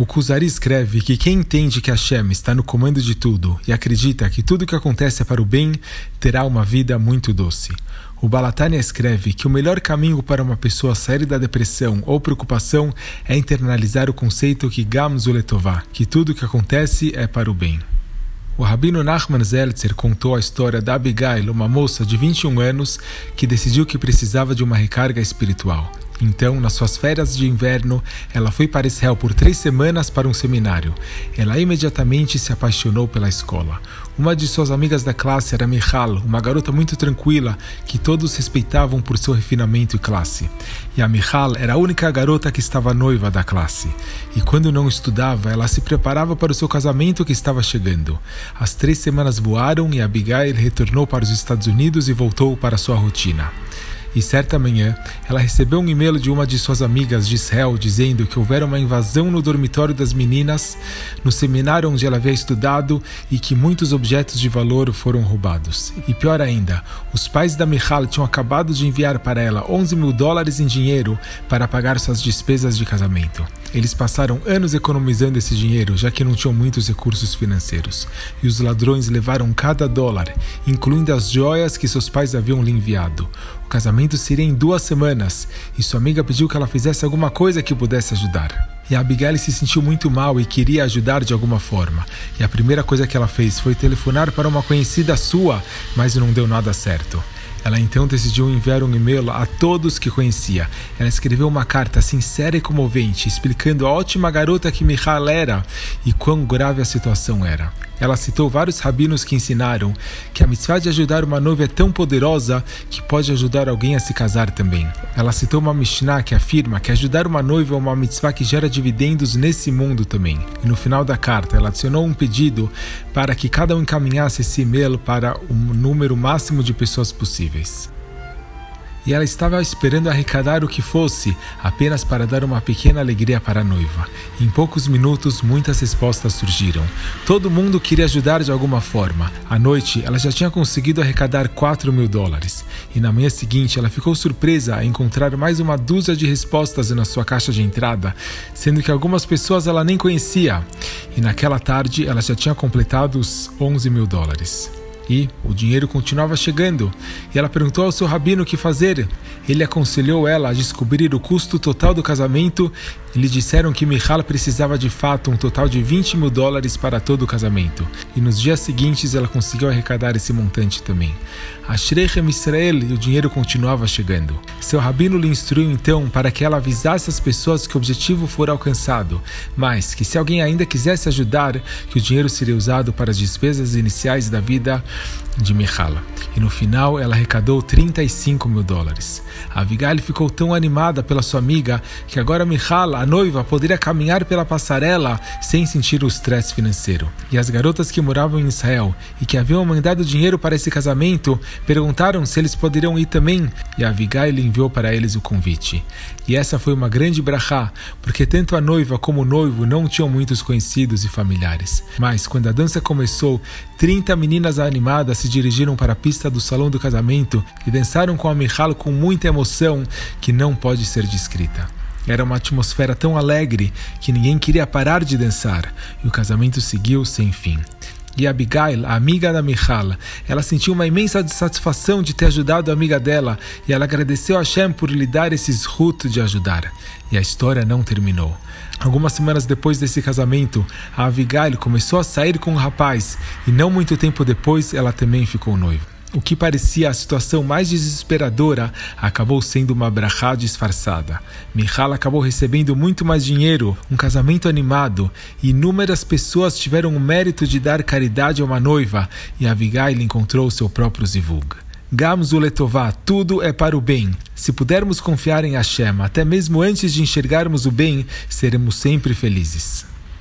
O Kuzari escreve que quem entende que Hashem está no comando de tudo e acredita que tudo que acontece é para o bem, terá uma vida muito doce. O Balatania escreve que o melhor caminho para uma pessoa sair da depressão ou preocupação é internalizar o conceito que Gamzuletová, que tudo que acontece é para o bem. O rabino Nachman Zeltzer contou a história da Abigail, uma moça de 21 anos que decidiu que precisava de uma recarga espiritual. Então, nas suas férias de inverno, ela foi para Israel por três semanas para um seminário. Ela imediatamente se apaixonou pela escola. Uma de suas amigas da classe era Michal, uma garota muito tranquila que todos respeitavam por seu refinamento e classe. E a Michal era a única garota que estava noiva da classe. E quando não estudava, ela se preparava para o seu casamento que estava chegando. As três semanas voaram e Abigail retornou para os Estados Unidos e voltou para sua rotina. E certa manhã, ela recebeu um e-mail de uma de suas amigas de Israel dizendo que houvera uma invasão no dormitório das meninas, no seminário onde ela havia estudado e que muitos objetos de valor foram roubados. E pior ainda, os pais da Michal tinham acabado de enviar para ela 11 mil dólares em dinheiro para pagar suas despesas de casamento. Eles passaram anos economizando esse dinheiro, já que não tinham muitos recursos financeiros. E os ladrões levaram cada dólar, incluindo as joias que seus pais haviam lhe enviado. O casamento seria em duas semanas, e sua amiga pediu que ela fizesse alguma coisa que pudesse ajudar. E a Abigail se sentiu muito mal e queria ajudar de alguma forma. E a primeira coisa que ela fez foi telefonar para uma conhecida sua, mas não deu nada certo. Ela então decidiu enviar um e-mail a todos que conhecia. Ela escreveu uma carta sincera e comovente, explicando a ótima garota que Michal era e quão grave a situação era. Ela citou vários rabinos que ensinaram que a mitzvah de ajudar uma noiva é tão poderosa que pode ajudar alguém a se casar também. Ela citou uma Mishnah que afirma que ajudar uma noiva é uma mitzvah que gera dividendos nesse mundo também. E no final da carta, ela adicionou um pedido para que cada um encaminhasse esse e-mail para o número máximo de pessoas possíveis e ela estava esperando arrecadar o que fosse, apenas para dar uma pequena alegria para a noiva. Em poucos minutos, muitas respostas surgiram. Todo mundo queria ajudar de alguma forma. À noite, ela já tinha conseguido arrecadar 4 mil dólares. E na manhã seguinte, ela ficou surpresa a encontrar mais uma dúzia de respostas na sua caixa de entrada, sendo que algumas pessoas ela nem conhecia. E naquela tarde, ela já tinha completado os 11 mil dólares. E o dinheiro continuava chegando, e ela perguntou ao seu rabino o que fazer. Ele aconselhou ela a descobrir o custo total do casamento e lhe disseram que Michal precisava de fato um total de 20 mil dólares para todo o casamento. E nos dias seguintes ela conseguiu arrecadar esse montante também. A Shrechem Israel e o dinheiro continuava chegando. Seu rabino lhe instruiu então para que ela avisasse as pessoas que o objetivo fora alcançado, mas que se alguém ainda quisesse ajudar, que o dinheiro seria usado para as despesas iniciais da vida de Mihala. E no final ela arrecadou 35 mil dólares. A Abigail ficou tão animada pela sua amiga que agora Mihala, a noiva, poderia caminhar pela passarela sem sentir o estresse financeiro. E as garotas que moravam em Israel e que haviam mandado dinheiro para esse casamento perguntaram se eles poderiam ir também. E a Abigail enviou para eles o convite. E essa foi uma grande brachá, porque tanto a noiva como o noivo não tinham muitos conhecidos e familiares. Mas quando a dança começou, 30 meninas animadas se dirigiram para a pista do salão do casamento e dançaram com a Michal com muita emoção que não pode ser descrita. Era uma atmosfera tão alegre que ninguém queria parar de dançar, e o casamento seguiu sem fim. E Abigail, a amiga da Michal, ela sentiu uma imensa satisfação de ter ajudado a amiga dela e ela agradeceu a Hashem por lhe dar esse esruto de ajudar. E a história não terminou. Algumas semanas depois desse casamento, a Abigail começou a sair com o um rapaz e não muito tempo depois ela também ficou noiva. O que parecia a situação mais desesperadora acabou sendo uma brachá disfarçada. Michal acabou recebendo muito mais dinheiro, um casamento animado, inúmeras pessoas tiveram o mérito de dar caridade a uma noiva, e Abigail encontrou seu próprio zivug. Gamzuletová, tudo é para o bem. Se pudermos confiar em Hashem, até mesmo antes de enxergarmos o bem, seremos sempre felizes.